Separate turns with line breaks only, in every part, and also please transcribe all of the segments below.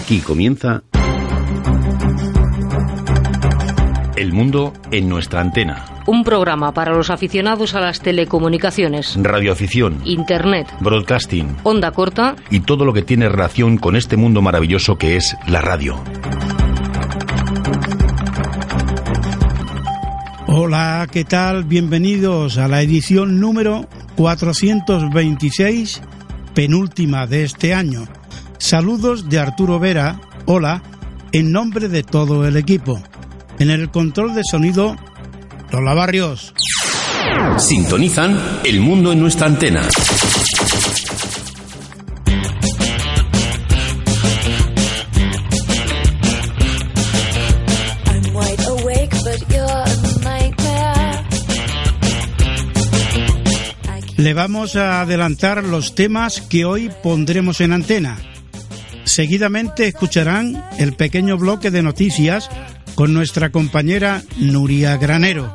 Aquí comienza El mundo en nuestra antena.
Un programa para los aficionados a las telecomunicaciones,
Radioafición,
Internet,
broadcasting
onda corta
y todo lo que tiene relación con este mundo maravilloso que es la radio.
Hola, ¿qué tal? Bienvenidos a la edición número 426, penúltima de este año. Saludos de Arturo Vera, hola, en nombre de todo el equipo. En el control de sonido, Lola Barrios.
Sintonizan El mundo en nuestra antena.
Le vamos a adelantar los temas que hoy pondremos en antena. Seguidamente escucharán el pequeño bloque de noticias con nuestra compañera Nuria Granero.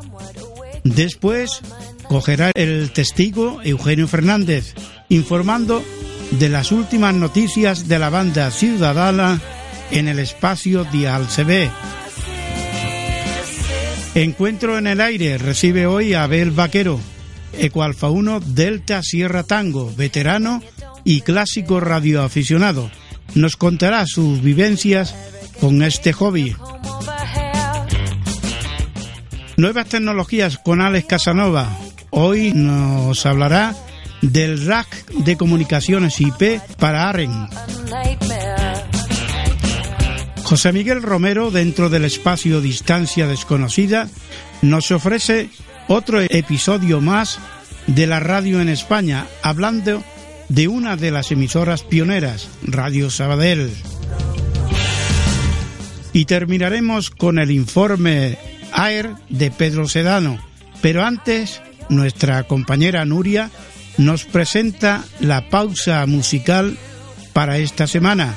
Después cogerá el testigo Eugenio Fernández, informando de las últimas noticias de la banda ciudadana en el espacio Dial CB. Encuentro en el aire recibe hoy a Abel Vaquero, Ecualfa 1 Delta Sierra Tango, veterano y clásico radioaficionado. Nos contará sus vivencias con este hobby. Nuevas tecnologías con Alex Casanova. Hoy nos hablará del rack de comunicaciones IP para AREN. José Miguel Romero, dentro del espacio Distancia Desconocida, nos ofrece otro episodio más de la radio en España, hablando de una de las emisoras pioneras, Radio Sabadell. Y terminaremos con el informe AER de Pedro Sedano. Pero antes, nuestra compañera Nuria nos presenta la pausa musical para esta semana.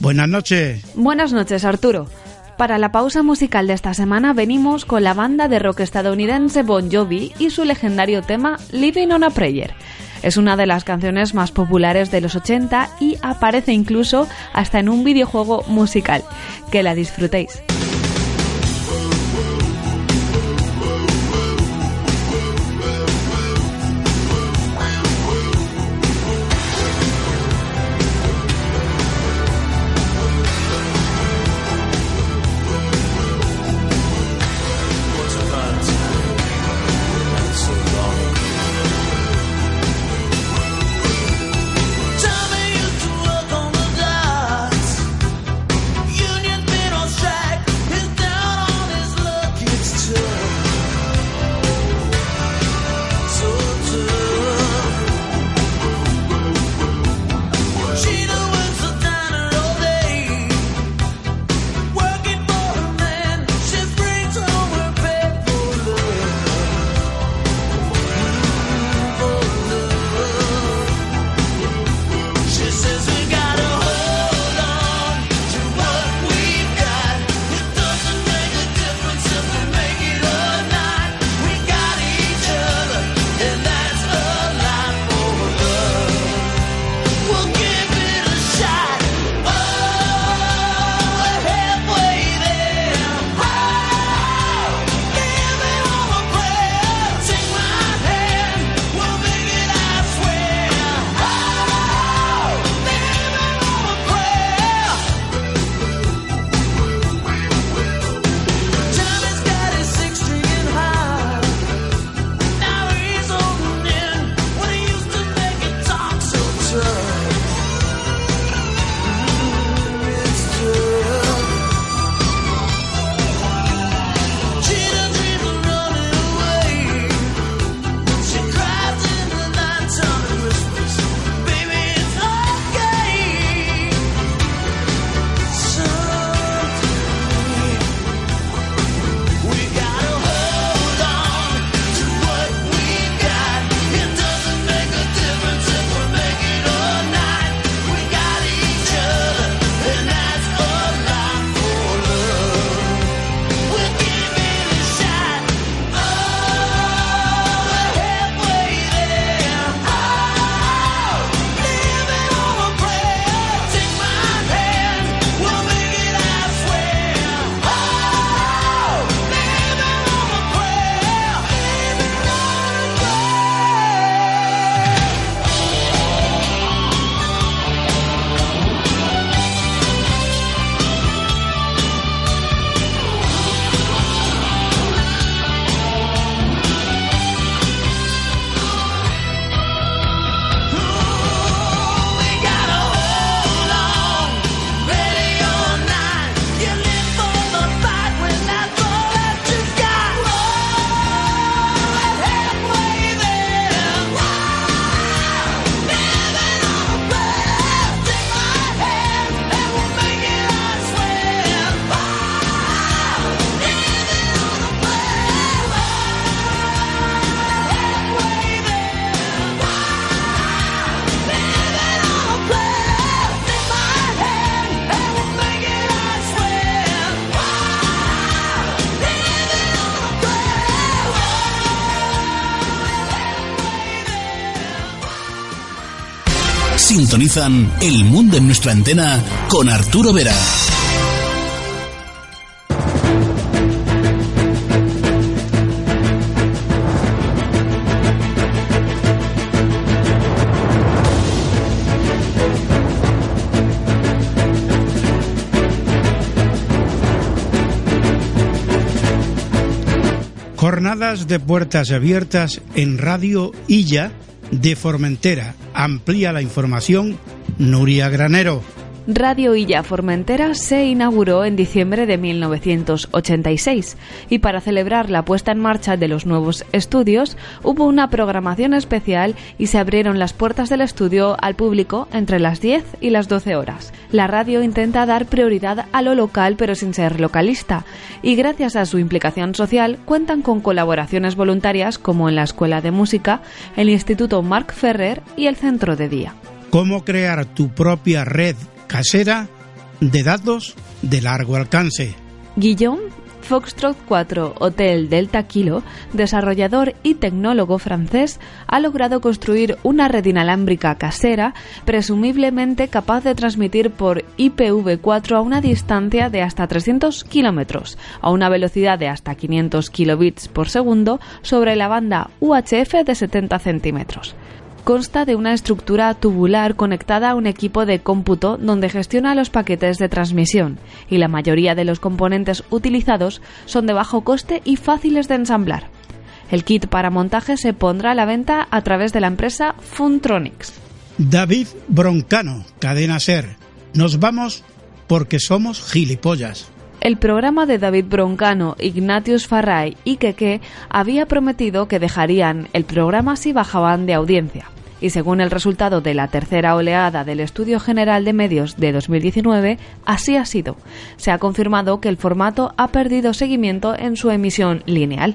Buenas noches.
Buenas noches, Arturo. Para la pausa musical de esta semana venimos con la banda de rock estadounidense Bon Jovi y su legendario tema Living on a Prayer. Es una de las canciones más populares de los 80 y aparece incluso hasta en un videojuego musical. Que la disfrutéis.
El Mundo en nuestra antena con Arturo Vera.
Jornadas de puertas abiertas en Radio Illa de Formentera. Amplía la información Nuria Granero.
Radio Illa Formentera se inauguró en diciembre de 1986 y para celebrar la puesta en marcha de los nuevos estudios hubo una programación especial y se abrieron las puertas del estudio al público entre las 10 y las 12 horas. La radio intenta dar prioridad a lo local pero sin ser localista y gracias a su implicación social cuentan con colaboraciones voluntarias como en la Escuela de Música, el Instituto Marc Ferrer y el Centro de Día.
¿Cómo crear tu propia red casera de datos de largo alcance.
Guillaume Foxtrot 4 Hotel Delta Kilo, desarrollador y tecnólogo francés, ha logrado construir una red inalámbrica casera, presumiblemente capaz de transmitir por IPv4 a una distancia de hasta 300 kilómetros, a una velocidad de hasta 500 kilobits por segundo sobre la banda UHF de 70 centímetros consta de una estructura tubular conectada a un equipo de cómputo donde gestiona los paquetes de transmisión y la mayoría de los componentes utilizados son de bajo coste y fáciles de ensamblar. El kit para montaje se pondrá a la venta a través de la empresa Funtronics.
David Broncano, Cadena Ser. Nos vamos porque somos gilipollas.
El programa de David Broncano, Ignatius Farray y Keke había prometido que dejarían el programa si bajaban de audiencia. Y según el resultado de la tercera oleada del Estudio General de Medios de 2019, así ha sido. Se ha confirmado que el formato ha perdido seguimiento en su emisión lineal.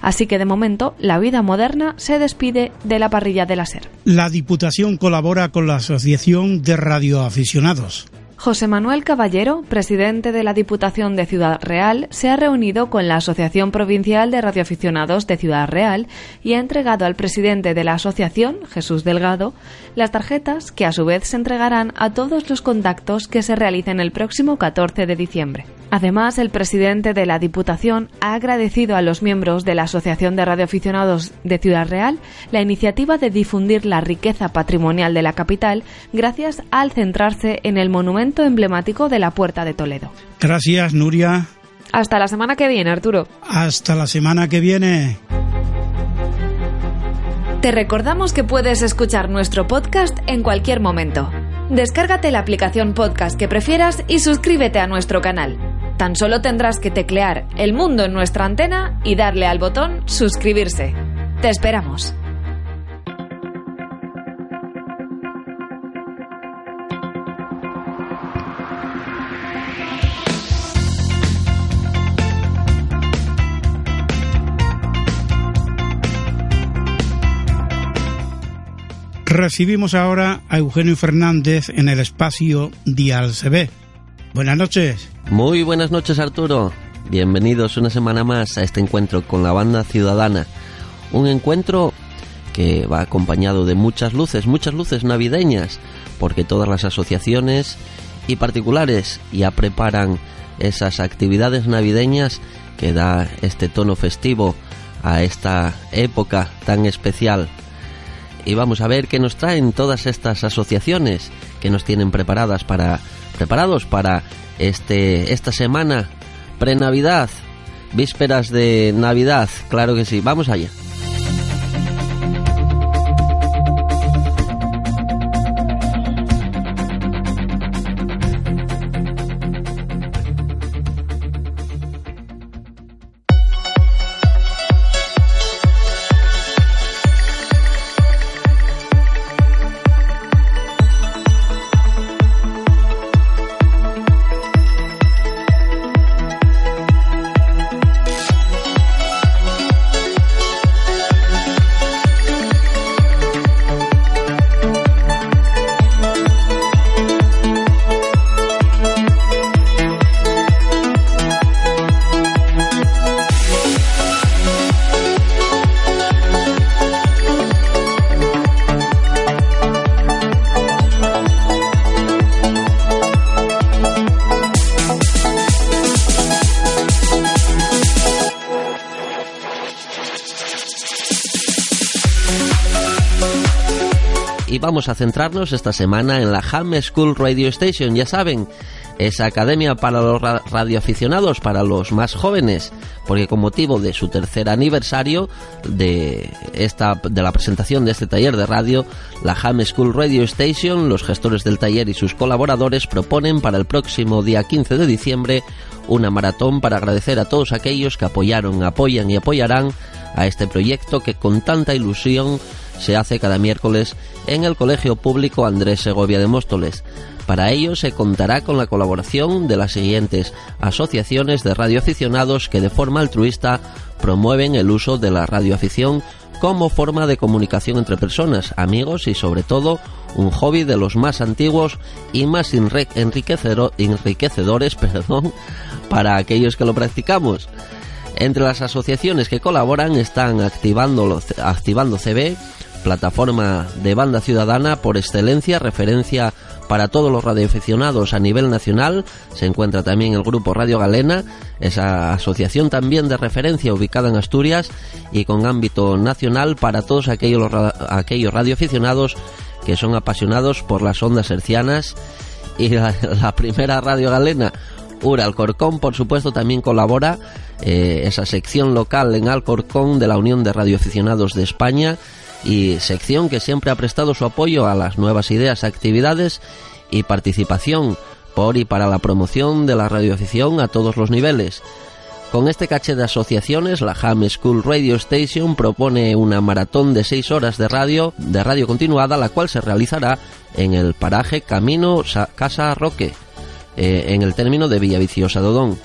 Así que de momento la vida moderna se despide de la parrilla de la SER.
La Diputación colabora con la Asociación de Radioaficionados.
José Manuel Caballero, presidente de la Diputación de Ciudad Real, se ha reunido con la Asociación Provincial de Radioaficionados de Ciudad Real y ha entregado al presidente de la asociación, Jesús Delgado, las tarjetas que a su vez se entregarán a todos los contactos que se realicen el próximo 14 de diciembre. Además, el presidente de la Diputación ha agradecido a los miembros de la Asociación de Radioaficionados de Ciudad Real la iniciativa de difundir la riqueza patrimonial de la capital gracias al centrarse en el monumento emblemático de la Puerta de Toledo.
Gracias, Nuria.
Hasta la semana que viene, Arturo.
Hasta la semana que viene.
Te recordamos que puedes escuchar nuestro podcast en cualquier momento. Descárgate la aplicación podcast que prefieras y suscríbete a nuestro canal. Tan solo tendrás que teclear El Mundo en nuestra antena y darle al botón Suscribirse. Te esperamos.
Recibimos ahora a Eugenio Fernández en el espacio Dial CB. Buenas noches.
Muy buenas noches Arturo. Bienvenidos una semana más a este encuentro con la banda ciudadana. Un encuentro que va acompañado de muchas luces, muchas luces navideñas, porque todas las asociaciones y particulares ya preparan esas actividades navideñas que da este tono festivo a esta época tan especial y vamos a ver qué nos traen todas estas asociaciones que nos tienen preparadas para preparados para este esta semana pre-Navidad, vísperas de Navidad, claro que sí. Vamos allá. A centrarnos esta semana en la Ham School Radio Station, ya saben, esa academia para los ra- radioaficionados, para los más jóvenes, porque con motivo de su tercer aniversario de esta de la presentación de este taller de radio, la Ham School Radio Station, los gestores del taller y sus colaboradores proponen para el próximo día 15 de diciembre una maratón para agradecer a todos aquellos que apoyaron, apoyan y apoyarán a este proyecto que con tanta ilusión se hace cada miércoles en el Colegio Público Andrés Segovia de Móstoles. Para ello se contará con la colaboración de las siguientes asociaciones de radioaficionados que de forma altruista promueven el uso de la radioafición como forma de comunicación entre personas, amigos y sobre todo un hobby de los más antiguos y más enriquecedores perdón, para aquellos que lo practicamos. Entre las asociaciones que colaboran están Activando, Activando CB, plataforma de banda ciudadana por excelencia, referencia para todos los radioaficionados a nivel nacional. Se encuentra también el grupo Radio Galena, esa asociación también de referencia ubicada en Asturias y con ámbito nacional para todos aquellos, aquellos radioaficionados que son apasionados por las ondas hercianas y la, la primera radio galena Ura Alcorcón por supuesto también colabora eh, esa sección local en Alcorcón de la Unión de Radioaficionados de España y sección que siempre ha prestado su apoyo a las nuevas ideas, actividades y participación por y para la promoción de la radioafición a todos los niveles. Con este caché de asociaciones, la Ham School Radio Station propone una maratón de seis horas de radio, de radio continuada, la cual se realizará en el paraje Camino Sa- Casa Roque, eh, en el término de Villaviciosa Dodón.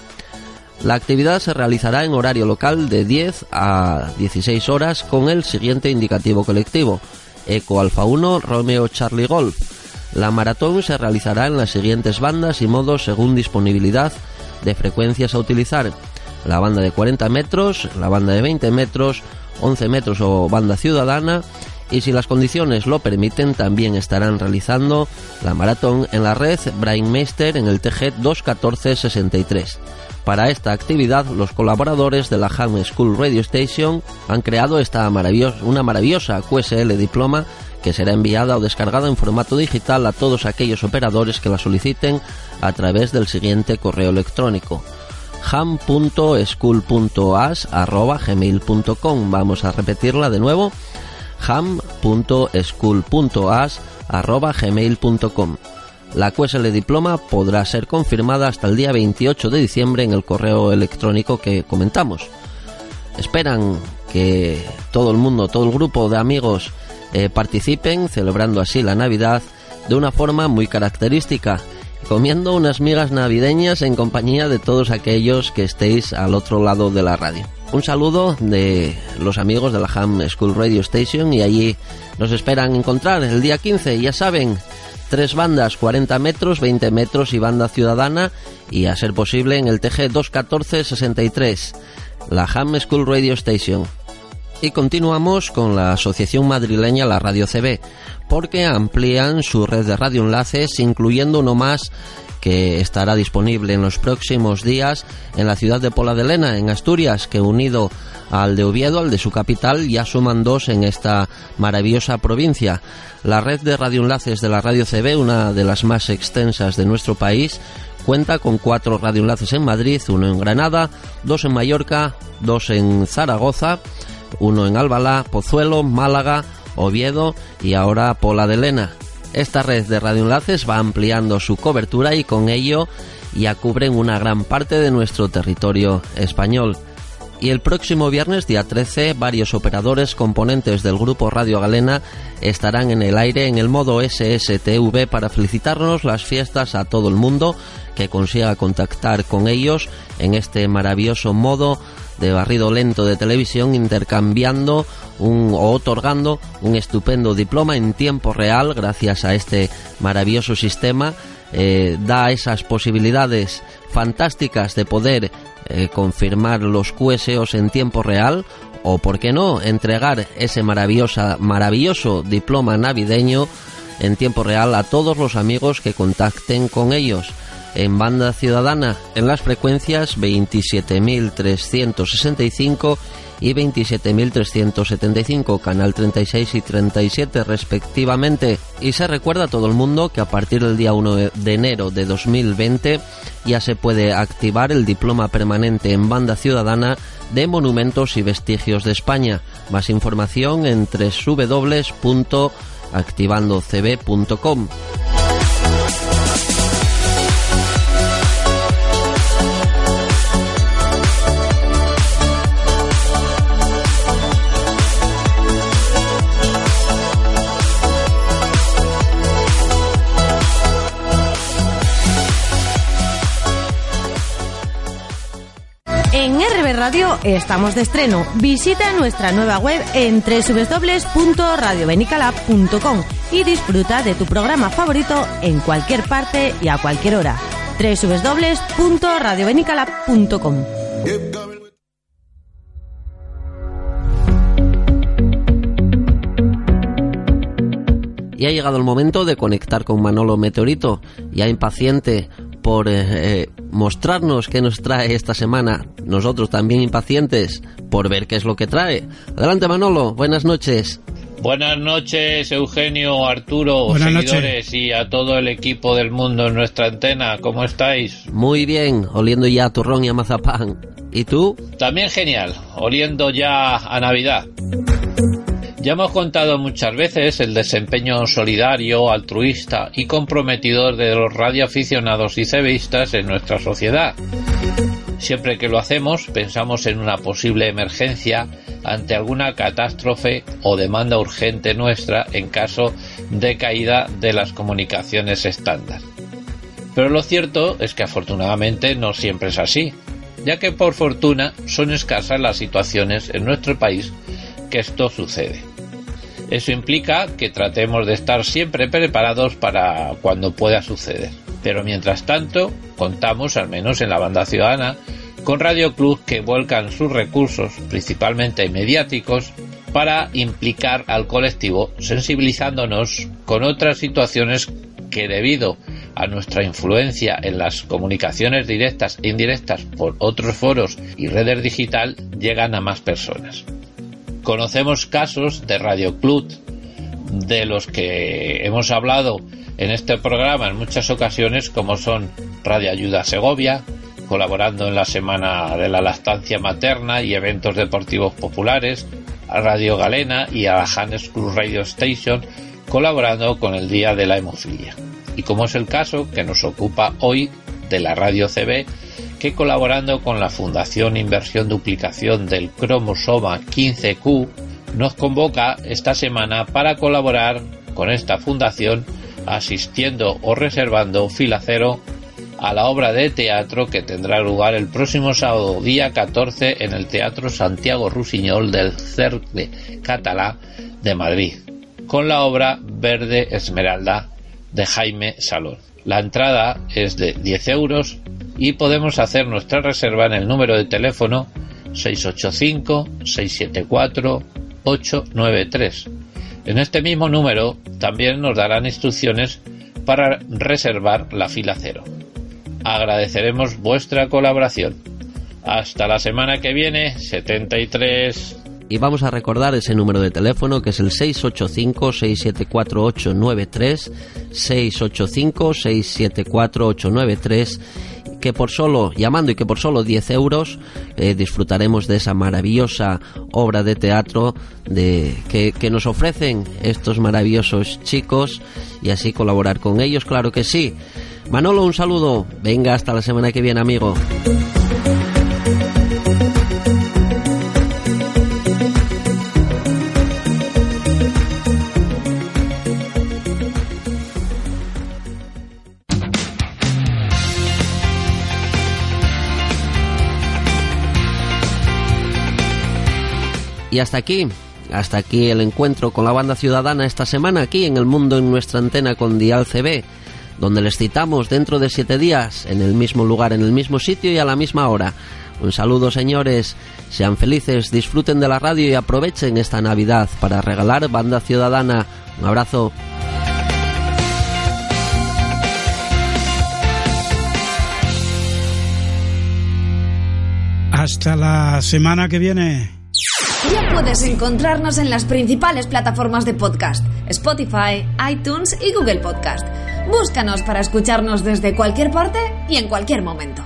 La actividad se realizará en horario local de 10 a 16 horas con el siguiente indicativo colectivo: Eco Alfa 1 Romeo Charlie Golf. La maratón se realizará en las siguientes bandas y modos según disponibilidad de frecuencias a utilizar. La banda de 40 metros, la banda de 20 metros, 11 metros o banda ciudadana y si las condiciones lo permiten también estarán realizando la maratón en la red Brainmeister en el TG 21463. Para esta actividad, los colaboradores de la Ham School Radio Station han creado esta maravillosa, una maravillosa QSL diploma que será enviada o descargada en formato digital a todos aquellos operadores que la soliciten a través del siguiente correo electrónico ham.school.as@gmail.com. Vamos a repetirla de nuevo ham.school.as@gmail.com. La QSL diploma podrá ser confirmada hasta el día 28 de diciembre en el correo electrónico que comentamos. Esperan que todo el mundo, todo el grupo de amigos eh, participen, celebrando así la Navidad de una forma muy característica, comiendo unas migas navideñas en compañía de todos aquellos que estéis al otro lado de la radio. Un saludo de los amigos de la Ham School Radio Station y allí nos esperan encontrar el día 15, ya saben, tres bandas, 40 metros, 20 metros y banda ciudadana y a ser posible en el TG 21463, la Ham School Radio Station. Y continuamos con la asociación madrileña La Radio CB, porque amplían su red de radioenlaces, incluyendo uno más que estará disponible en los próximos días en la ciudad de Pola de Lena, en Asturias, que unido al de Oviedo, al de su capital, ya suman dos en esta maravillosa provincia. La red de radioenlaces de la Radio CB, una de las más extensas de nuestro país, cuenta con cuatro radioenlaces en Madrid, uno en Granada, dos en Mallorca, dos en Zaragoza, uno en Albalá, Pozuelo, Málaga, Oviedo y ahora Pola de Lena. Esta red de radioenlaces va ampliando su cobertura y con ello ya cubren una gran parte de nuestro territorio español. Y el próximo viernes, día 13, varios operadores componentes del grupo Radio Galena estarán en el aire en el modo SSTV para felicitarnos las fiestas a todo el mundo que consiga contactar con ellos en este maravilloso modo de barrido lento de televisión intercambiando un, o otorgando un estupendo diploma en tiempo real gracias a este maravilloso sistema eh, da esas posibilidades fantásticas de poder eh, confirmar los QSOs en tiempo real o por qué no entregar ese maravillosa, maravilloso diploma navideño en tiempo real a todos los amigos que contacten con ellos en banda ciudadana en las frecuencias 27.365 y 27.375, canal 36 y 37 respectivamente. Y se recuerda a todo el mundo que a partir del día 1 de enero de 2020 ya se puede activar el diploma permanente en banda ciudadana de monumentos y vestigios de España. Más información en www.activandocb.com.
Radio estamos de estreno. Visita nuestra nueva web en www.radiobenicalab.com y disfruta de tu programa favorito en cualquier parte y a cualquier hora. www.radiobenicalab.com
Y ha llegado el momento de conectar con Manolo Meteorito, ya impaciente por eh, eh, mostrarnos qué nos trae esta semana. Nosotros también impacientes por ver qué es lo que trae. Adelante Manolo, buenas noches.
Buenas noches, Eugenio, Arturo,
Buenas
seguidores y a todo el equipo del mundo en nuestra antena. ¿Cómo estáis?
Muy bien, oliendo ya a turrón y a mazapán. ¿Y tú?
También genial, oliendo ya a Navidad. Ya hemos contado muchas veces el desempeño solidario, altruista y comprometidor de los radioaficionados y cebistas en nuestra sociedad. Siempre que lo hacemos pensamos en una posible emergencia ante alguna catástrofe o demanda urgente nuestra en caso de caída de las comunicaciones estándar. Pero lo cierto es que afortunadamente no siempre es así, ya que por fortuna son escasas las situaciones en nuestro país que esto sucede. Eso implica que tratemos de estar siempre preparados para cuando pueda suceder. Pero mientras tanto, contamos, al menos en la banda ciudadana, con Radio Club que vuelcan sus recursos, principalmente mediáticos, para implicar al colectivo, sensibilizándonos con otras situaciones que debido a nuestra influencia en las comunicaciones directas e indirectas por otros foros y redes digital llegan a más personas. Conocemos casos de Radio Club de los que hemos hablado en este programa en muchas ocasiones, como son Radio Ayuda Segovia, colaborando en la Semana de la Lactancia Materna y eventos deportivos populares, Radio Galena y a la Hannes Cruz Radio Station, colaborando con el Día de la Hemofilia. Y como es el caso que nos ocupa hoy de la Radio CB, que colaborando con la Fundación Inversión Duplicación del Cromosoma 15Q, nos convoca esta semana para colaborar con esta fundación asistiendo o reservando fila cero a la obra de teatro que tendrá lugar el próximo sábado día 14 en el Teatro Santiago Rusiñol del Cercle Catalá de Madrid, con la obra Verde Esmeralda de Jaime Salón. La entrada es de 10 euros y podemos hacer nuestra reserva en el número de teléfono 685-674-893. En este mismo número también nos darán instrucciones para reservar la fila cero. Agradeceremos vuestra colaboración. Hasta la semana que viene, 73.
Y vamos a recordar ese número de teléfono que es el 685-674-893, 685-674-893, que por solo, llamando y que por solo 10 euros eh, disfrutaremos de esa maravillosa obra de teatro de, que, que nos ofrecen estos maravillosos chicos y así colaborar con ellos, claro que sí. Manolo, un saludo. Venga, hasta la semana que viene, amigo. Y hasta aquí, hasta aquí el encuentro con la banda ciudadana esta semana aquí en el mundo en nuestra antena con Dial CB, donde les citamos dentro de siete días, en el mismo lugar, en el mismo sitio y a la misma hora. Un saludo señores, sean felices, disfruten de la radio y aprovechen esta Navidad para regalar banda ciudadana. Un abrazo.
Hasta la semana que viene.
Ya puedes encontrarnos en las principales plataformas de podcast, Spotify, iTunes y Google Podcast. Búscanos para escucharnos desde cualquier parte y en cualquier momento.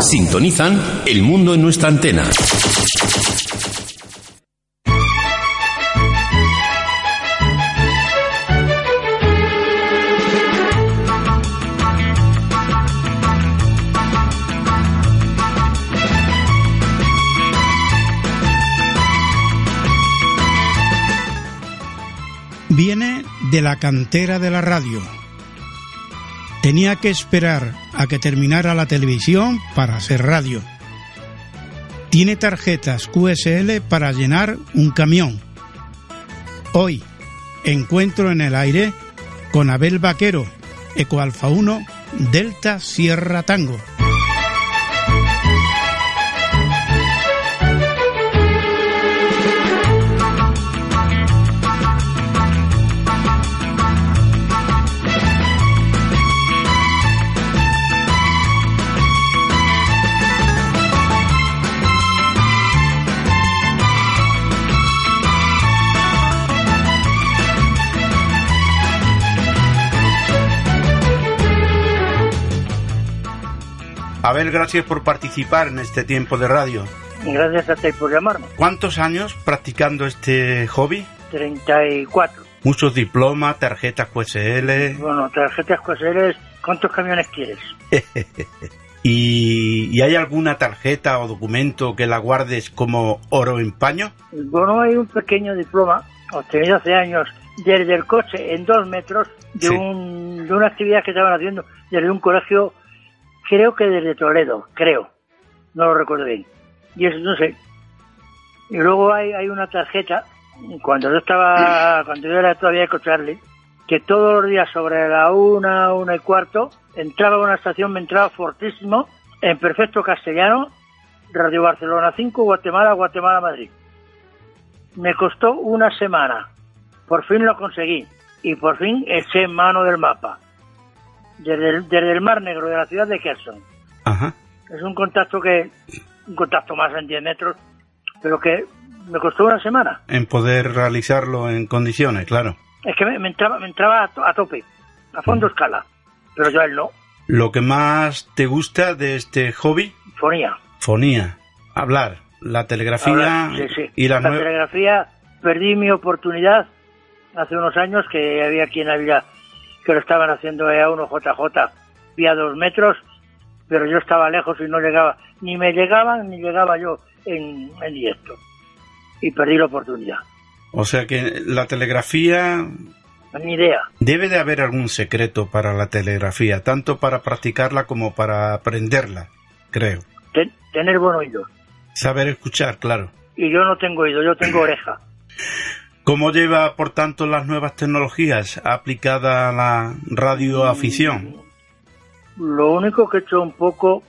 Sintonizan El Mundo en nuestra antena.
De la cantera de la radio. Tenía que esperar a que terminara la televisión para hacer radio. Tiene tarjetas QSL para llenar un camión. Hoy encuentro en el aire con Abel Vaquero, Ecoalfa 1, Delta Sierra Tango.
Abel, gracias por participar en este tiempo de radio.
Gracias a ti por llamarme.
¿Cuántos años practicando este hobby?
34.
Muchos diplomas, tarjetas QSL.
Bueno, tarjetas QSL, ¿cuántos camiones quieres?
¿Y, ¿Y hay alguna tarjeta o documento que la guardes como oro en paño?
Bueno, hay un pequeño diploma obtenido hace años desde el coche en dos metros de,
Sí.
un, de una actividad que estaban haciendo desde un colegio, creo que desde Toledo, creo, no lo recuerdo bien. Y eso no sé. Y luego hay, hay una tarjeta, cuando yo estaba, cuando yo era todavía Charlie, que todos los días sobre la una, una y cuarto, entraba a una estación, me entraba fortísimo, en perfecto castellano, Radio Barcelona 5, Guatemala, Guatemala, Madrid. Me costó una semana. Por fin lo conseguí. Y por fin eché mano del mapa. Desde el, desde el Mar Negro de la ciudad de Kherson.
Ajá.
Es un contacto que, un contacto más en 10 metros, pero que me costó una semana.
En poder realizarlo en condiciones, claro.
Es que me, me entraba, me entraba a, to- a tope, a fondo escala. Pero yo a él no.
Lo que más te gusta de este hobby,
Fonía.
fonía, hablar, la telegrafía
Ahora, sí, sí.
y
la
nue-
telegrafía perdí mi oportunidad hace unos años que había quien había que lo estaban haciendo a 1 JJ vía dos metros pero yo estaba lejos y no llegaba. Ni me llegaban ni llegaba yo en, en directo. Y perdí la oportunidad.
O sea que la telegrafía
ni idea.
debe de haber algún secreto para la telegrafía, tanto para practicarla como para aprenderla, creo.
Ten- tener buen oído.
Saber escuchar, claro.
y yo no tengo oído yo tengo oreja
¿Cómo lleva, por tanto, las nuevas tecnologías aplicada a la radioafición?
Lo único que he hecho un poco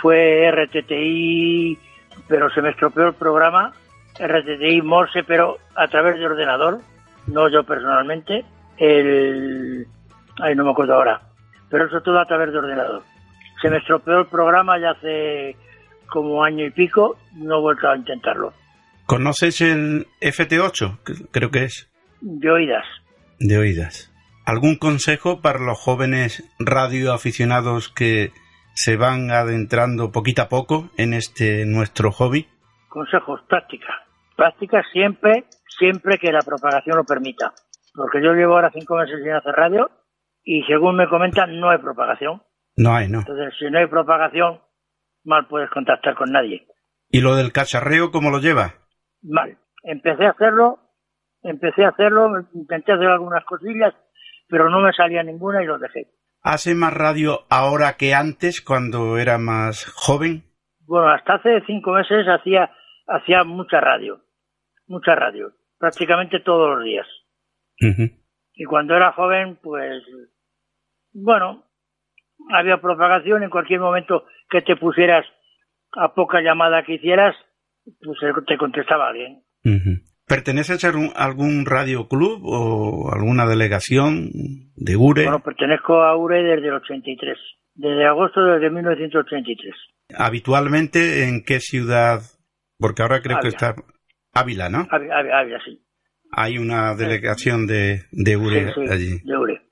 fue RTTI, pero se me estropeó el programa. RTTI Morse, pero a través de ordenador, no yo personalmente. El. Ay, no me acuerdo ahora. Pero eso todo a través de ordenador. Se me estropeó el programa ya hace como año y pico, no he vuelto a intentarlo.
¿Conoces el FT8? Que- Creo que es.
De oídas.
De oídas. ¿Algún consejo para los jóvenes radioaficionados que se van adentrando poquito a poco en este nuestro hobby?
Consejos, práctica. Práctica siempre, siempre que la propagación lo permita. Porque yo llevo ahora cinco meses sin hacer radio y según me comentan no hay propagación.
No hay, ¿no?
Entonces, si no hay propagación, mal puedes contactar con nadie.
¿Y lo del cacharreo cómo lo lleva?
Mal. Empecé a hacerlo, empecé a hacerlo, intenté hacer algunas cosillas, pero no me salía ninguna y lo dejé.
¿Hace más radio ahora que antes, cuando era más joven?
Bueno, hasta hace cinco meses hacía, hacía mucha radio, mucha radio, prácticamente todos los días. Y cuando era joven, pues, bueno, había propagación en cualquier momento que te pusieras a poca llamada que hicieras, pues te contestaba alguien.
Ujú. ¿Perteneces a algún- algún radio club o alguna delegación de URE?
Bueno, pertenezco a URE desde el 83. Desde agosto de 1983.
Habitualmente, ¿en qué ciudad? Porque ahora creo que está Ávila, ¿no?
Ávila, Ávila, Ávila, sí.
Hay una delegación de, de URE
Sí, sí,
allí.
de Ure.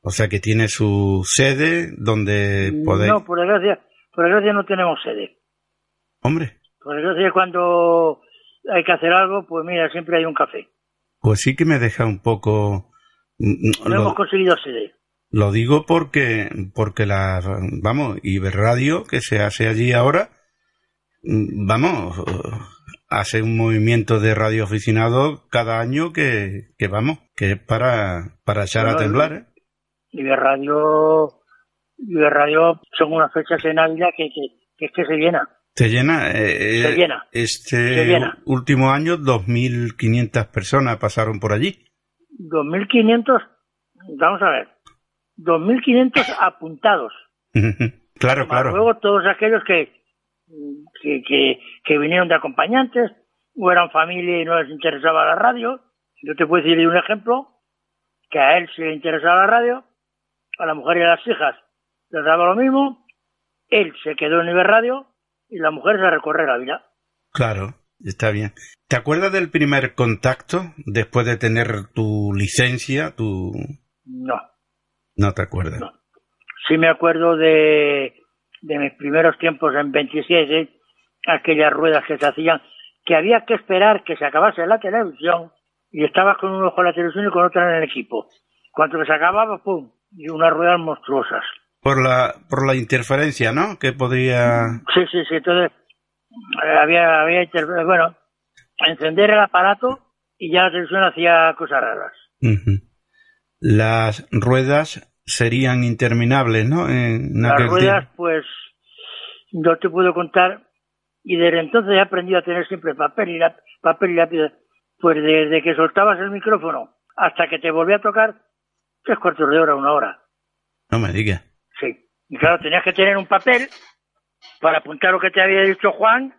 O sea que tiene su sede donde podéis...
No, por desgracia, por desgracia no tenemos sede.
Hombre,
Por desgracia cuando hay que hacer algo, pues mira, siempre hay un café.
pues sí que me deja un poco... mm,
No
Lo,
hemos conseguido sede.
lo digo porque, porque la, vamos, Iberradio que se hace allí ahora, mm, vamos, hace un movimiento de radioaficionados cada año que, que vamos, que es para, para echar a temblar, ¿eh?
Iberradio, Iberradio son unas fechas en Ávila que, que, que es que se llena.
Se llena, eh,
Se
eh,
llena.
Este
Se llena.
último año, 2.500 personas pasaron por allí.
2.500, vamos a ver, 2.500 apuntados.
claro, claro.
Luego todos aquellos que, que, que, que vinieron de acompañantes o eran familia y no les interesaba la radio. Yo te puedo decir un ejemplo, que a él sí le interesaba la radio, a la mujer y a las hijas les daba lo mismo, él se quedó en Iberradio y la mujer se recorre la vida.
Claro, está bien. ¿Te acuerdas del primer contacto después de tener tu licencia? Tu...
No,
No te acuerdas.
sí me acuerdo de, de mis primeros tiempos en 27, aquellas ruedas que se hacían, que había que esperar que se acabase la televisión y estabas con un ojo en la televisión y con otro en el equipo. Cuando se acababa, ¡pum! Y unas ruedas monstruosas.
Por la, por la interferencia, ¿no? Que podría...
Sí, sí, sí. Entonces, eh, había, había, inter- bueno, encender el aparato y ya la televisión hacía cosas raras.
Las ruedas serían interminables, ¿no? En
Las ruedas, pues, no te puedo contar. Y desde entonces he aprendido a tener siempre papel y, lápiz, papel y lápiz. Pues desde que soltabas el micrófono hasta que te volvía a tocar, tres cuartos de hora, una hora.
No me digas.
Y claro, tenías que tener un papel para apuntar lo que te había dicho Juan,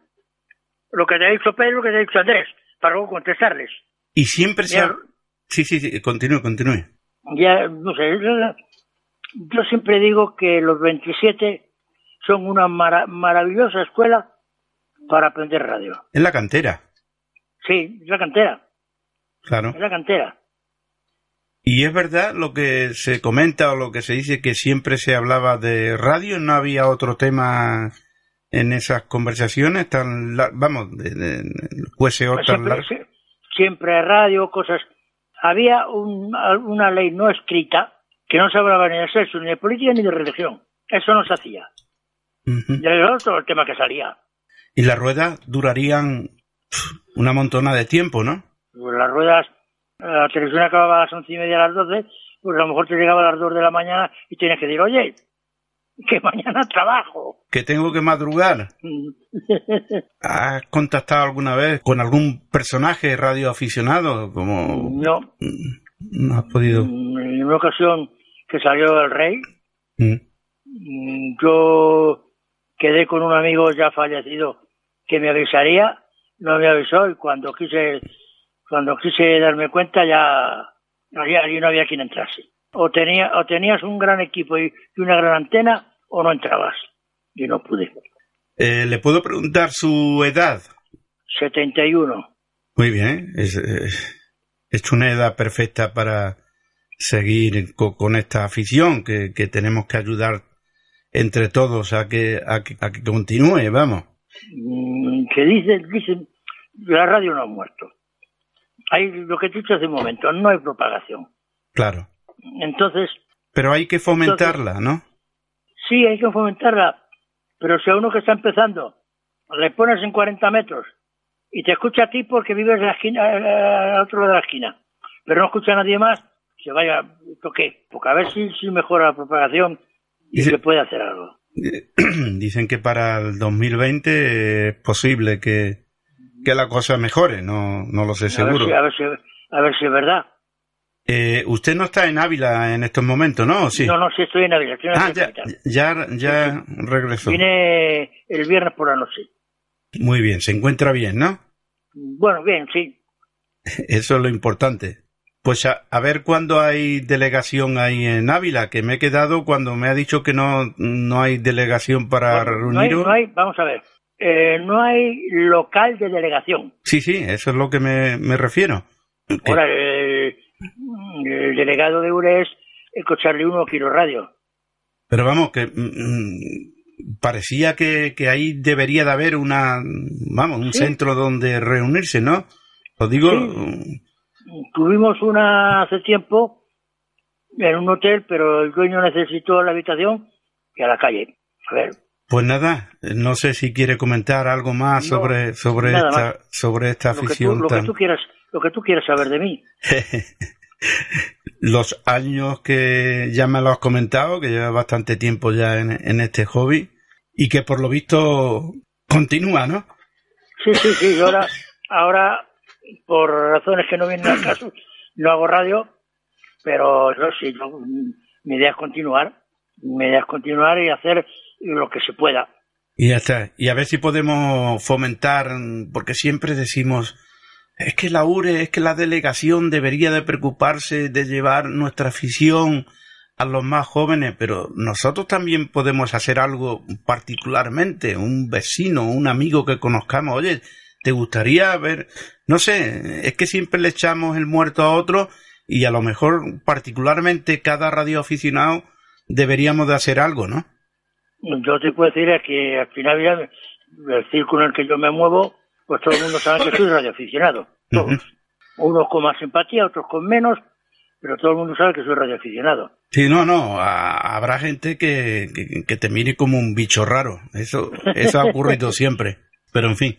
lo que te ha dicho Pedro, lo que te ha dicho Andrés, para luego contestarles.
Y siempre se...
Ya-
ha- Sí, sí, sí, continúe, continúe.
Ya, no sé, yo, yo siempre digo que los 27 son una mara- maravillosa escuela para aprender radio.
En la cantera,
Sí, es la cantera,
claro.
es la cantera.
Y es verdad lo que se comenta o lo que se dice que siempre se hablaba de radio, no había otro tema en esas conversaciones tan, vamos, de, de, QSO tan
Siempre,
largo.
siempre radio, cosas. Había un- una ley no escrita que no se hablaba ni de sexo, ni de política, ni de religión. Eso no se hacía. Y era todo el tema que salía.
Y las ruedas durarían una montona de tiempo, ¿no?
Pues las ruedas, la televisión acababa a las once y media, a las doce, pues a lo mejor te llegaba a las dos de la mañana y tienes que decir, oye, que mañana trabajo.
Que tengo que madrugar. ¿Has contactado alguna vez con algún personaje radioaficionado? Como
No,
no has podido.
en una ocasión que salió el rey,
Mm.
mm, yo quedé con un amigo ya fallecido que me avisaría, no me avisó y cuando quise, cuando quise darme cuenta ya, allí, allí no había quien entrase. O, tenía, o tenías un gran equipo y, y una gran antena o no entrabas. Y no pude.
Eh, ¿Le puedo preguntar su edad?
71.
Muy bien, es, es- es una edad perfecta para seguir co- con, esta afición que, que tenemos que ayudar entre todos a que, a que, a que continúe, vamos.
Mm, que dicen, dicen, la radio no ha muerto. Hay lo que he dicho hace un momento, no hay propagación.
Claro.
Entonces,
Pero hay que fomentarla, ¿no?
sí, hay que fomentarla, pero si a uno que está empezando le pones en 40 metros y te escucha a ti porque vives en la esquina, eh, al otro lado de la esquina, pero no escucha a nadie más, se vaya, toque, porque a ver si, si mejora la propagación y
Dice-
se puede hacer algo.
Dicen que para el 2020 es posible que, que la cosa mejore, no, no lo sé
A ver,
seguro.
si, a, ver si, a ver si es verdad.
Eh, usted no está en Ávila en estos momentos, ¿no? ¿O Sí.
No, no, si estoy en Ávila, estoy en
ah, ya, ya, ya regresó.
Vine el viernes por la noche.
Muy bien, se encuentra bien, ¿no?
Bueno, bien, sí.
Eso es lo importante. Pues a, a ver cuándo hay delegación ahí en Ávila, que me he quedado cuando me ha dicho que no, no hay delegación para
Bueno, no hay,
reuniros.
no hay- vamos a ver, eh, no hay local de delegación.
Sí, sí, eso es lo que me, me refiero.
Ahora, el, el delegado de URE es escucharle uno Kilo Radio.
Pero vamos, que mm, mm, parecía que, que ahí debería de haber una, vamos, un
Sí.
centro donde reunirse, ¿no? Lo digo,
Sí. Tuvimos una hace tiempo en un hotel, pero el dueño necesitó la habitación que a la calle. A ver,
pues nada, no sé si quiere comentar algo más
No,
sobre, sobre esta,
más.
sobre esta
lo que, tú,
afición
lo que
tan-
tú quieras, lo que tú quieras saber de mí.
los años que ya me lo has comentado, que lleva bastante tiempo ya en, en este hobby y que por lo visto continúa, ¿no?
Sí, sí, sí. Yo ahora, ahora, por razones que no vienen al caso, no hago radio, pero yo sí, yo, mi idea es continuar. Mi idea es continuar y hacer lo que se pueda.
Y ya está. Y a ver si podemos fomentar, porque siempre decimos, es que la URE, es que la delegación debería de preocuparse de llevar nuestra afición a los más jóvenes, pero nosotros también podemos hacer algo particularmente, un vecino, un amigo que conozcamos, oye, ¿te gustaría ver? No sé, es que siempre le echamos el muerto a otro y a lo mejor particularmente cada radioaficionado deberíamos de hacer algo, ¿no?
Yo te puedo decir es que al final ya el círculo en el que yo me muevo, pues todo el mundo sabe que soy radioaficionado. Todos. Unos con más empatía, otros con menos, pero todo el mundo sabe que soy radioaficionado.
Sí, no, no, a- habrá gente que, que, que te mire como un bicho raro. Eso, eso ha ocurrido siempre. Pero en fin.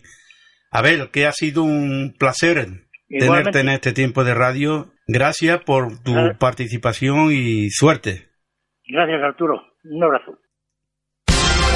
Abel, que ha sido un placer tenerte en este tiempo de radio. Gracias por tu participación y suerte.
Gracias, Arturo. Un abrazo.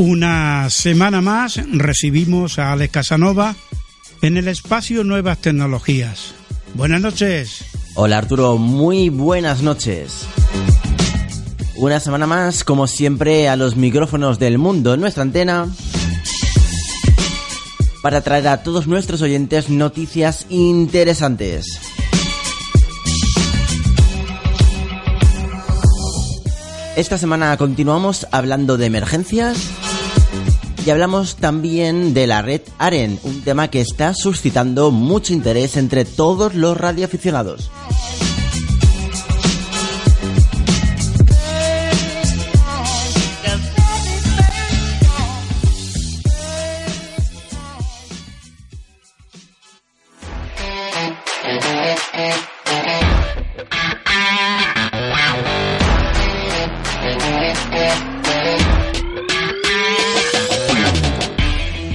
Una semana más recibimos a Alex Casanova en el espacio Nuevas Tecnologías. Buenas noches.
Hola Arturo, muy buenas noches. Una semana más, como siempre, a los micrófonos del mundo en nuestra antena para traer a todos nuestros oyentes noticias interesantes. Esta semana continuamos hablando de emergencias y hablamos también de la red AREN, un tema que está suscitando mucho interés entre todos los radioaficionados.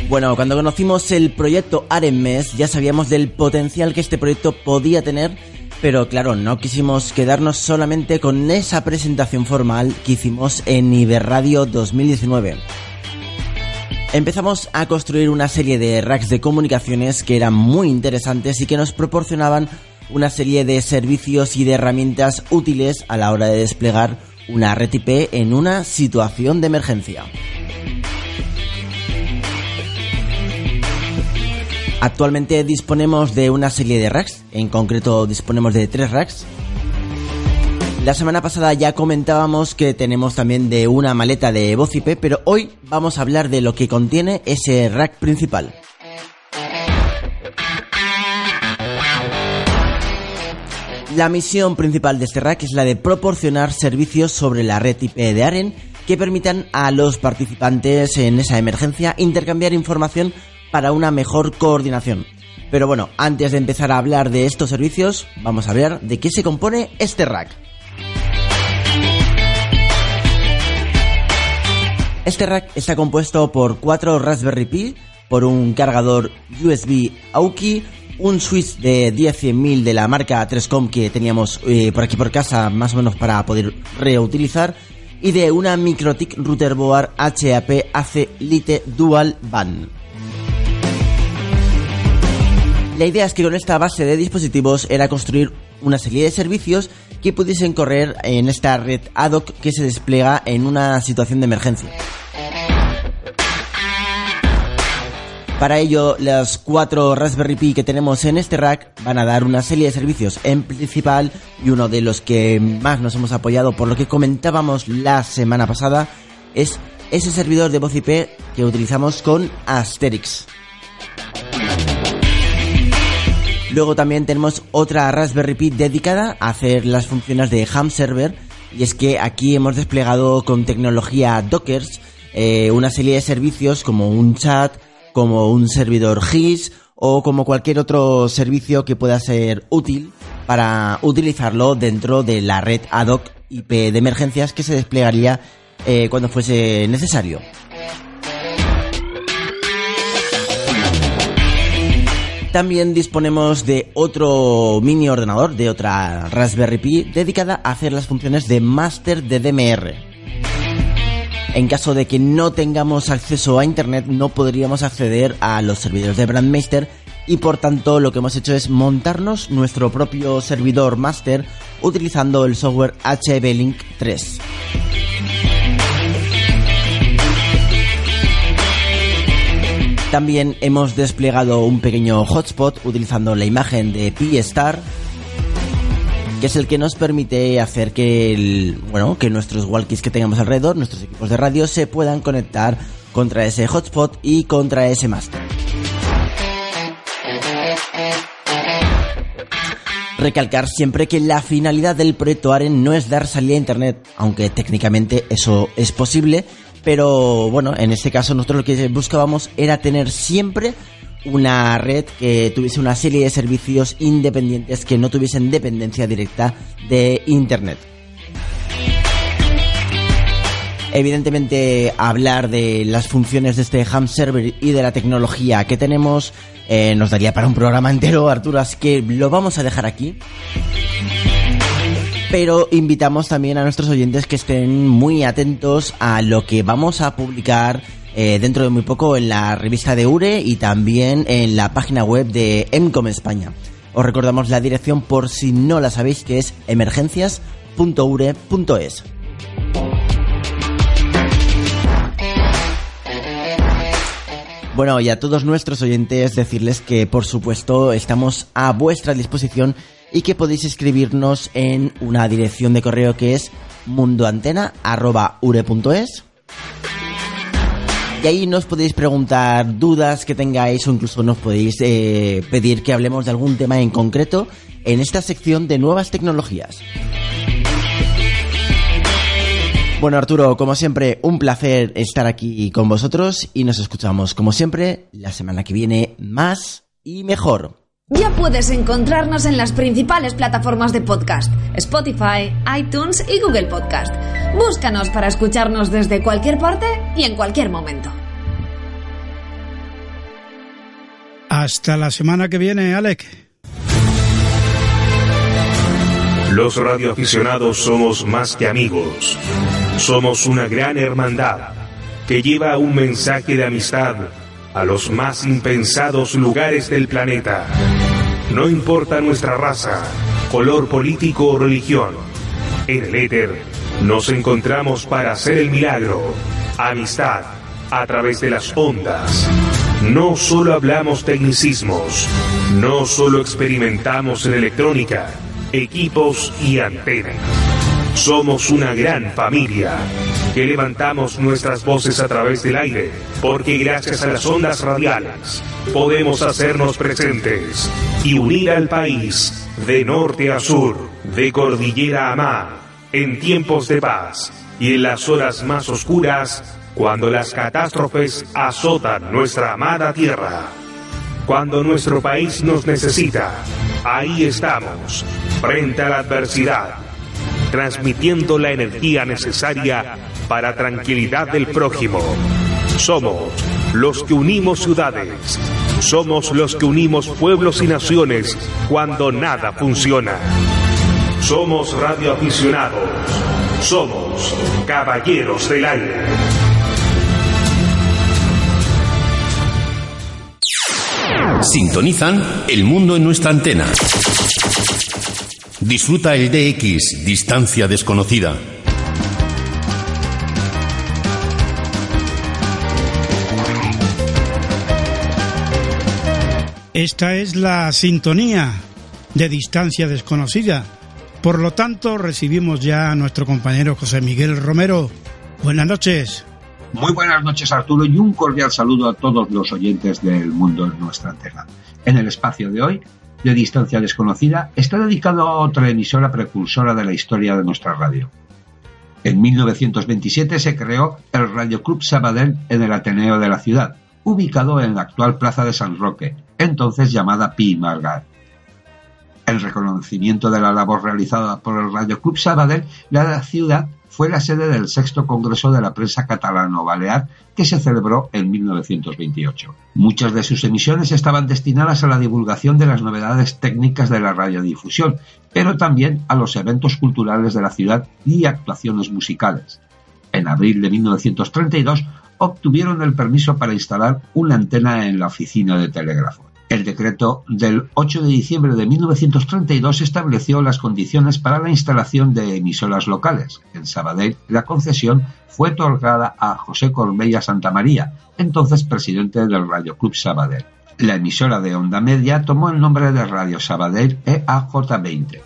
Bueno, cuando conocimos el proyecto ARENMES ya sabíamos del potencial que este proyecto podía tener, pero claro, no quisimos quedarnos solamente con esa presentación formal que hicimos en Iberradio 2019. Empezamos a construir una serie de racks de comunicaciones que eran muy interesantes y que nos proporcionaban una serie de servicios y de herramientas útiles a la hora de desplegar una red en una situación de emergencia. Actualmente disponemos de una serie de racks, en concreto disponemos de tres racks. La semana pasada ya comentábamos que tenemos también de una maleta de voz IP, pero hoy vamos a hablar de lo que contiene ese rack principal. La misión principal de este rack es la de proporcionar servicios sobre la red IP de AREN que permitan a los participantes en esa emergencia intercambiar información para una mejor coordinación. Pero bueno, antes de empezar a hablar de estos servicios, vamos a ver de qué se compone este rack. Este rack está compuesto por cuatro Raspberry Pi, por un cargador USB Aoki, un switch de 10-100.000 de la marca 3Com que teníamos eh, por aquí por casa más o menos para poder reutilizar y de una MikroTik Router Board HAP AC Lite Dual Band. La idea es que con esta base de dispositivos era construir una serie de servicios que pudiesen correr en esta red ad hoc que se despliega en una situación de emergencia. Para ello, las cuatro Raspberry Pi que tenemos en este rack van a dar una serie de servicios en principal y uno de los que más nos hemos apoyado por lo que comentábamos la semana pasada es ese servidor de voz IP que utilizamos con Asterix. Luego también tenemos otra Raspberry Pi dedicada a hacer las funciones de ham server y es que aquí hemos desplegado con tecnología Dockers eh, una serie de servicios como un chat, como un servidor GIS o como cualquier otro servicio que pueda ser útil para utilizarlo dentro de la red ad hoc IP de emergencias que se desplegaría eh, cuando fuese necesario. También disponemos de otro mini ordenador, de otra Raspberry Pi, dedicada a hacer las funciones de máster de DMR. En caso de que no tengamos acceso a Internet, no podríamos acceder a los servidores de Brandmeister y por tanto lo que hemos hecho es montarnos nuestro propio servidor master utilizando el software HB-Link 3. También hemos desplegado un pequeño hotspot utilizando la imagen de Pi-Star que es el que nos permite hacer que bueno, que nuestros walkies que tengamos alrededor, nuestros equipos de radio se puedan conectar contra ese hotspot y contra ese master. Recalcar siempre que la finalidad del proyecto AREN no es dar salida a internet, aunque técnicamente eso es posible, pero bueno, en este caso nosotros lo que buscábamos era tener siempre una red que tuviese una serie de servicios independientes que no tuviesen dependencia directa de Internet. Evidentemente, hablar de las funciones de este ham server y de la tecnología que tenemos eh, nos daría para un programa entero, Arturo, así que lo vamos a dejar aquí. Pero invitamos también a nuestros oyentes que estén muy atentos a lo que vamos a publicar eh, dentro de muy poco en la revista de URE y también en la página web de EMCOM España. Os recordamos la dirección por si no la sabéis que es emergencias.ure.es. Bueno, y a todos nuestros oyentes decirles que por supuesto estamos a vuestra disposición y que podéis escribirnos en una dirección de correo que es mundoantena.ure.es y ahí nos podéis preguntar dudas que tengáis o incluso nos podéis eh, pedir que hablemos de algún tema en concreto en esta sección de nuevas tecnologías. Bueno Arturo, como siempre, un placer estar aquí con vosotros y nos escuchamos como siempre la semana que viene más y mejor.
Ya puedes encontrarnos en las principales plataformas de podcast, Spotify, iTunes y Google Podcast. Búscanos para escucharnos desde cualquier parte y en cualquier momento.
Hasta la semana que viene, Alec.
Los radioaficionados somos más que amigos. Somos una gran hermandad que lleva un mensaje de amistad a los más impensados lugares del planeta. No importa nuestra raza, color político o religión. En el éter nos encontramos para hacer el milagro. Amistad a través de las ondas. No solo hablamos tecnicismos, no solo experimentamos en electrónica, equipos y antenas. Somos una gran familia que levantamos nuestras voces a través del aire, porque gracias a las ondas radiales podemos hacernos presentes y unir al país de norte a sur, de cordillera a mar, en tiempos de paz y en las horas más oscuras, cuando las catástrofes azotan nuestra amada tierra. Cuando nuestro país nos necesita, ahí estamos, frente a la adversidad transmitiendo la energía necesaria para tranquilidad del prójimo. Somos los que unimos ciudades. Somos los que unimos pueblos y naciones cuando nada funciona. Somos radioaficionados. Somos caballeros del aire.
Sintonizan El Mundo en nuestra antena. Disfruta el DX, Distancia Desconocida.
Esta es la sintonía de Distancia Desconocida. Por lo tanto, recibimos ya a nuestro compañero José Miguel Romero. Buenas noches.
Muy buenas noches Arturo y un cordial saludo a todos los oyentes del mundo en nuestra antena. En el espacio de hoy, de Distancia Desconocida, está dedicado a otra emisora precursora de la historia de nuestra radio. En 1927 se creó el Radio Club Sabadell en el Ateneo de la ciudad, ubicado en la actual Plaza de San Roque, entonces llamada Pi Margar. En reconocimiento de la labor realizada por el Radio Club Sabadell, la ciudad fue la sede del sexto Congreso de la Prensa Catalano-Balear que se celebró en 1928. Muchas de sus emisiones estaban destinadas a la divulgación de las novedades técnicas de la radiodifusión, pero también a los eventos culturales de la ciudad y actuaciones musicales. En abril de 1932 obtuvieron el permiso para instalar una antena en la oficina de telégrafo. El decreto del 8 de diciembre de 1932 estableció las condiciones para la instalación de emisoras locales. En Sabadell, la concesión fue otorgada a José Corbella Santamaría, entonces presidente del Radio Club Sabadell. La emisora de onda media tomó el nombre de Radio Sabadell EAJ20.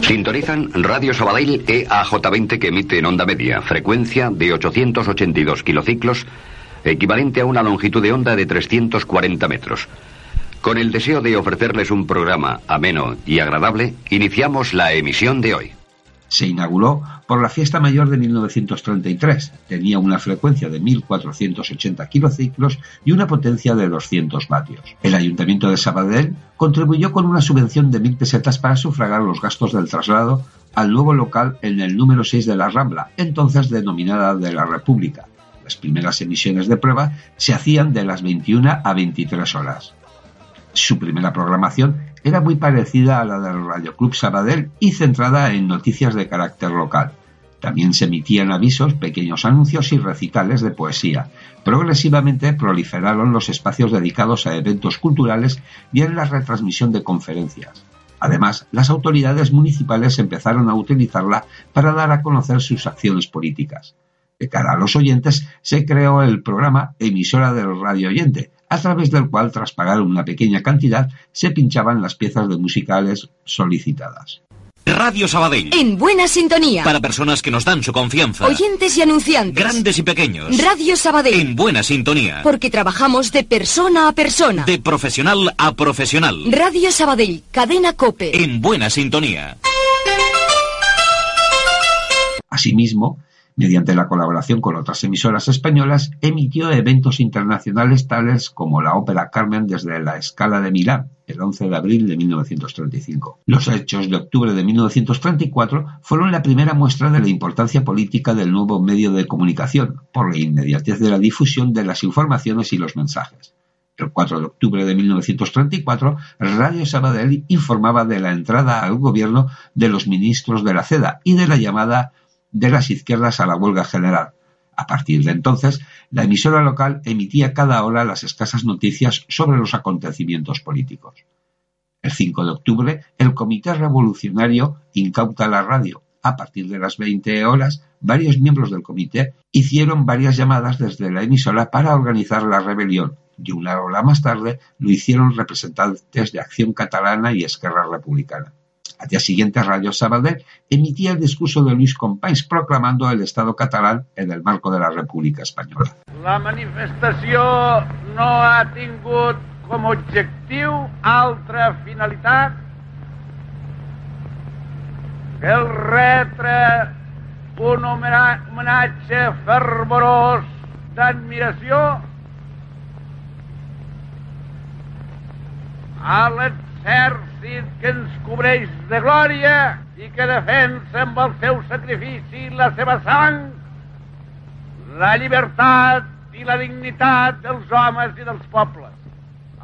Sintonizan Radio Sabadell EAJ20 que emite en onda media, frecuencia de 882 kilociclos, equivalente a una longitud de onda de 340 metros. Con el deseo de ofrecerles un programa ameno y agradable, iniciamos la emisión de hoy.
Se inauguró por la fiesta mayor de 1933. Tenía una frecuencia de 1.480 kilociclos y una potencia de 200 vatios. El Ayuntamiento de Sabadell contribuyó con una subvención de 1.000 pesetas para sufragar los gastos del traslado al nuevo local en el número 6 de la Rambla, entonces denominada de la República. Las primeras emisiones de prueba se hacían de las 21 a 23 horas. Su primera programación era muy parecida a la del Radio Club Sabadell y centrada en noticias de carácter local. También se emitían avisos, pequeños anuncios y recitales de poesía. Progresivamente proliferaron los espacios dedicados a eventos culturales y en la retransmisión de conferencias. Además, las autoridades municipales empezaron a utilizarla para dar a conocer sus acciones políticas. De cara a los oyentes, se creó el programa Emisora del Radio Oyente, a través del cual, tras pagar una pequeña cantidad, se pinchaban las piezas de musicales solicitadas.
Radio Sabadell.
En buena sintonía.
Para personas que nos dan su confianza.
Oyentes y anunciantes.
Grandes y pequeños.
Radio Sabadell.
En buena sintonía.
Porque trabajamos de persona a persona.
De profesional a profesional.
Radio Sabadell, cadena Cope.
En buena sintonía.
Asimismo, mediante la colaboración con otras emisoras españolas, emitió eventos internacionales tales como la Ópera Carmen desde la Escala de Milán, el 11 de abril de 1935. Los hechos de octubre de 1934 fueron la primera muestra de la importancia política del nuevo medio de comunicación, por la inmediatez de la difusión de las informaciones y los mensajes. El 4 de octubre de 1934, Radio Sabadell informaba de la entrada al gobierno de los ministros de la CEDA y de la llamada de las izquierdas a la huelga general. A partir de entonces, la emisora local emitía cada hora las escasas noticias sobre los acontecimientos políticos. El 5 de octubre, el Comité Revolucionario incauta la radio. A partir de las 20 horas, varios miembros del comité hicieron varias llamadas desde la emisora para organizar la rebelión, y una hora más tarde lo hicieron representantes de Acción Catalana y Esquerra Republicana. Al día siguiente, Radio Sabadell emitía el discurso de Luis Companys proclamando el Estado catalán en el marco de la República Espanyola.
La manifestació no ha tingut com a objectiu altra finalitat que el retre un homenatge fervorós d'admiració a l'exèrcit que ens cobreix de glòria i que defensa amb el seu sacrifici i la seva sang la llibertat i la dignitat dels homes i dels pobles.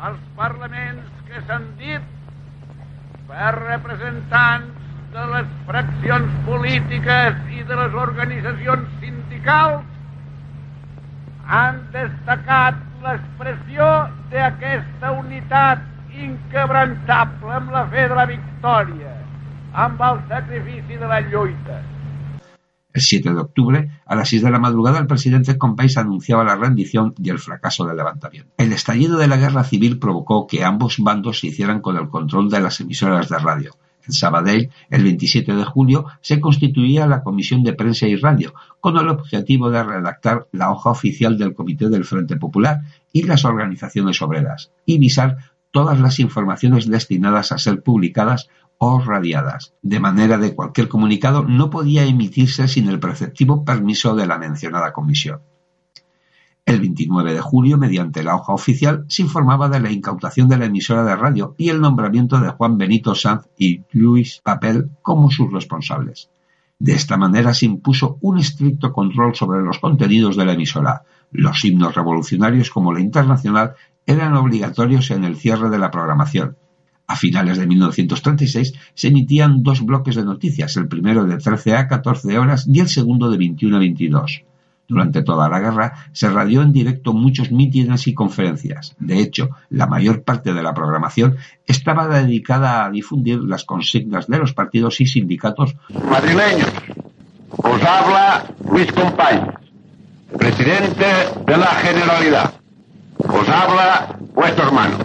Els parlaments que s'han dit per representants de les fraccions polítiques i de les organitzacions sindicals han destacat l'expressió d'aquesta unitat el sacrifici de la lluita.
El 7 de octubre, a las 6 de la madrugada, el presidente Compais anunciaba la rendición y el fracaso del levantamiento. El estallido de la guerra civil provocó que ambos bandos se hicieran con el control de las emisoras de radio. En Sabadell, el 27 de julio, se constituía la Comisión de Prensa y Radio, con el objetivo de redactar la hoja oficial del Comité del Frente Popular y las organizaciones obreras, y visar todas las informaciones destinadas a ser publicadas o radiadas, de manera de cualquier comunicado no podía emitirse sin el preceptivo permiso de la mencionada comisión. El 29 de julio, mediante la hoja oficial, se informaba de la incautación de la emisora de radio y el nombramiento de Juan Benito Sanz y Luis Papel como sus responsables. De esta manera se impuso un estricto control sobre los contenidos de la emisora. Los himnos revolucionarios como la internacional eran obligatorios en el cierre de la programación. A finales de 1936 se emitían dos bloques de noticias, el primero de 13 a 14 horas y el segundo de 21 a 22. Durante toda la guerra se radió en directo muchos mítines y conferencias. De hecho, la mayor parte de la programación estaba dedicada a difundir las consignas de los partidos y sindicatos
Madrileños, os habla Luis Compañes, presidente de la Generalidad. Os habla vuestro hermano.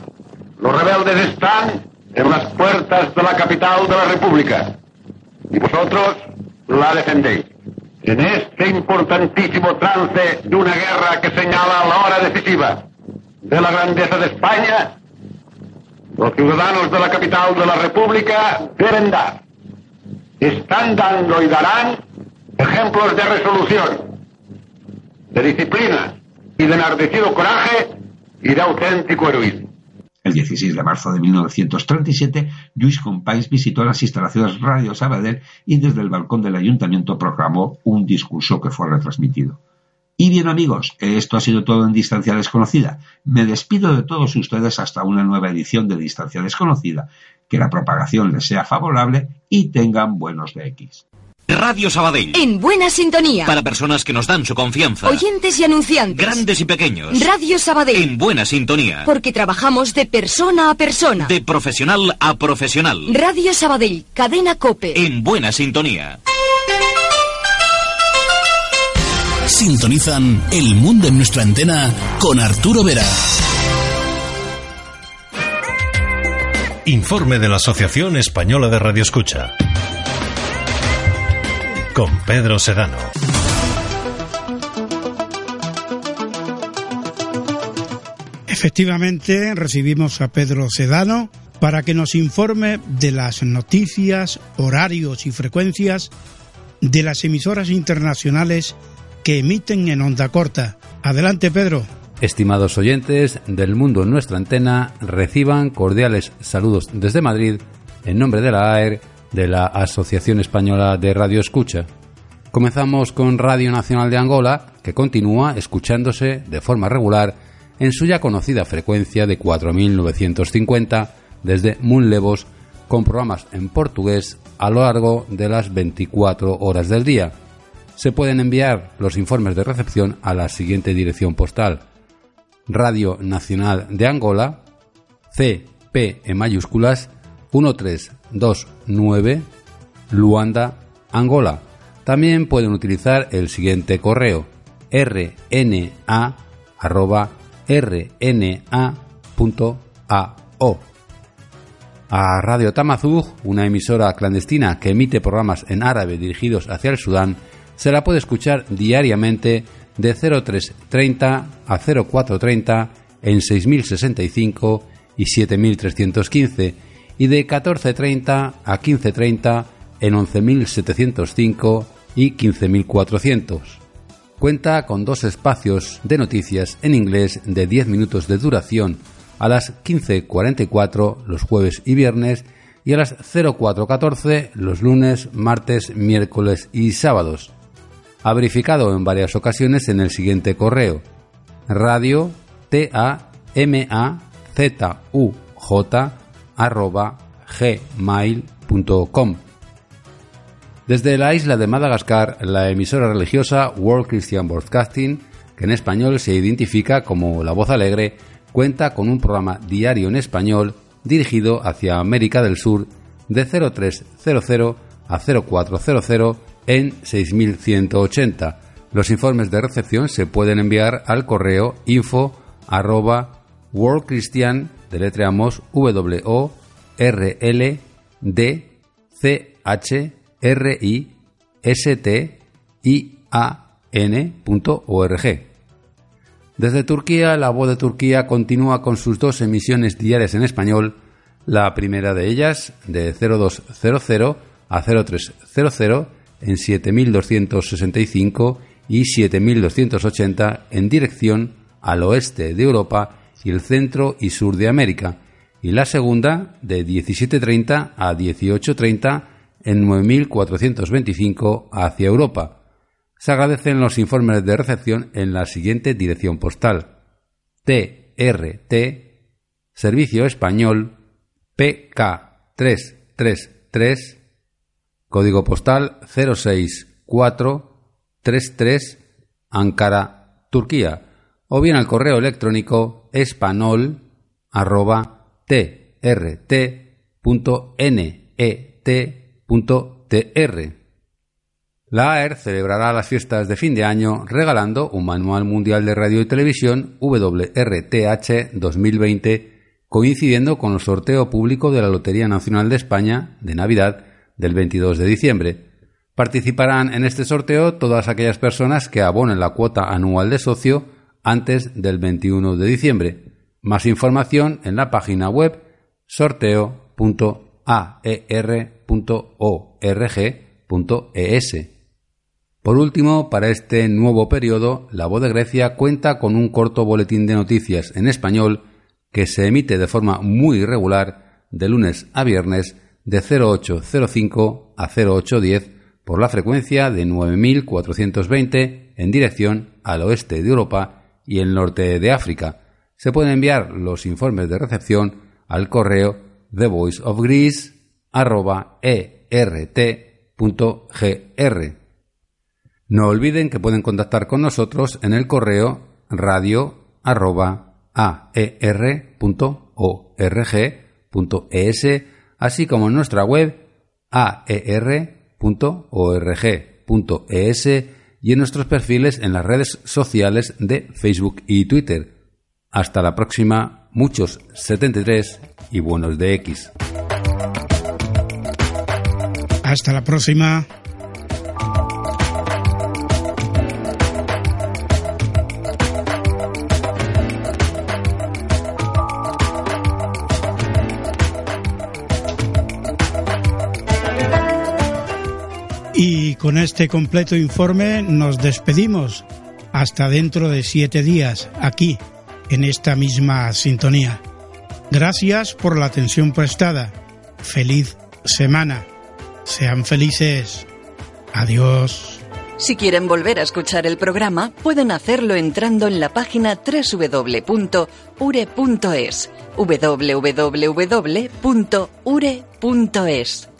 Los rebeldes están en las puertas de la capital de la República y vosotros la defendéis. En este importantísimo trance de una guerra que señala la hora decisiva de la grandeza de España, los ciudadanos de la capital de la República deben dar, están dando y darán ejemplos de resolución, de disciplina y de enardecido coraje y de auténtico heroísmo.
El 16 de marzo de 1937, Lluís visitó las instalaciones Radio Sabadell y desde el balcón del ayuntamiento proclamó un discurso que fue retransmitido. Y bien amigos, esto ha sido todo en Distancia Desconocida. Me despido de todos ustedes hasta una nueva edición de Distancia Desconocida. Que la propagación les sea favorable y tengan buenos DX.
Radio Sabadell.
En buena sintonía.
Para personas que nos dan su confianza.
Oyentes y anunciantes.
Grandes y pequeños.
Radio Sabadell.
En buena sintonía.
Porque trabajamos de persona a persona.
De profesional a profesional.
Radio Sabadell, cadena Cope.
En buena sintonía.
Sintonizan El Mundo en nuestra antena con Arturo Vera.
Informe de la Asociación Española de Radioescucha. Con Pedro Sedano.
Efectivamente, recibimos a Pedro Sedano para que nos informe de las noticias, horarios y frecuencias de las emisoras internacionales que emiten en onda corta. Adelante, Pedro.
Estimados oyentes del mundo en nuestra antena, reciban cordiales saludos desde Madrid en nombre de la AER de la Asociación Española de Radio Escucha. Comenzamos con Radio Nacional de Angola, que continúa escuchándose de forma regular en su ya conocida frecuencia de 4.950 desde Munlevos, con programas en portugués a lo largo de las 24 horas del día. Se pueden enviar los informes de recepción a la siguiente dirección postal. Radio Nacional de Angola, CP en mayúsculas 1329, Luanda, Angola. También pueden utilizar el siguiente correo rna.rna.ao. A Radio Tamazug, una emisora clandestina que emite programas en árabe dirigidos hacia el Sudán, se la puede escuchar diariamente de 0330 a 0430 en 6065 y 7315 y de 1430 a 1530 en 11.705 y 15.400. Cuenta con dos espacios de noticias en inglés de 10 minutos de duración a las 15.44 los jueves y viernes y a las 04.14 los lunes, martes, miércoles y sábados. Ha verificado en varias ocasiones en el siguiente correo radio t a m a z u j arroba gmail.com. Desde la isla de Madagascar, la emisora religiosa World Christian Broadcasting, que en español se identifica como La Voz Alegre, cuenta con un programa diario en español dirigido hacia América del Sur de 0300 a 0400 en 6180. Los informes de recepción se pueden enviar al correo info arroba worldchristian, deletreamos w o r l d c h r i s t i a n.org. Desde Turquía, la voz de Turquía continúa con sus dos emisiones diarias en español, la primera de ellas de 0200 a 0300 en 7265 y 7280 en dirección al oeste de Europa y el centro y sur de América, y la segunda de 1730 a 1830 en 9425 hacia Europa. Se agradecen los informes de recepción en la siguiente dirección postal: TRT Servicio Español PK333 Código postal 06433 Ankara, Turquía, o bien al correo electrónico espanol arroba trt.net.tr. La AER celebrará las fiestas de fin de año regalando un Manual Mundial de Radio y Televisión WRTH 2020 coincidiendo con el sorteo público de la Lotería Nacional de España de Navidad del 22 de diciembre. Participarán en este sorteo todas aquellas personas que abonen la cuota anual de socio antes del 21 de diciembre. Más información en la página web sorteo.aer.org.es. Por último, para este nuevo periodo, La Voz de Grecia cuenta con un corto boletín de noticias en español que se emite de forma muy regular de lunes a viernes de 0805 a 0810 por la frecuencia de 9420 en dirección al oeste de Europa y el norte de África. Se pueden enviar los informes de recepción al correo thevoiceofgreece@ert.gr. No olviden que pueden contactar con nosotros en el correo radio@aer.org.es, así como en nuestra web aer.org.es y en nuestros perfiles en las redes sociales de Facebook y Twitter. Hasta la próxima, muchos 73 y buenos de X.
Hasta la próxima. Con este completo informe nos despedimos. Hasta dentro de siete días, aquí, en esta misma sintonía. Gracias por la atención prestada. Feliz semana. Sean felices. Adiós.
Si quieren volver a escuchar el programa, pueden hacerlo entrando en la página www.ure.es. www.ure.es.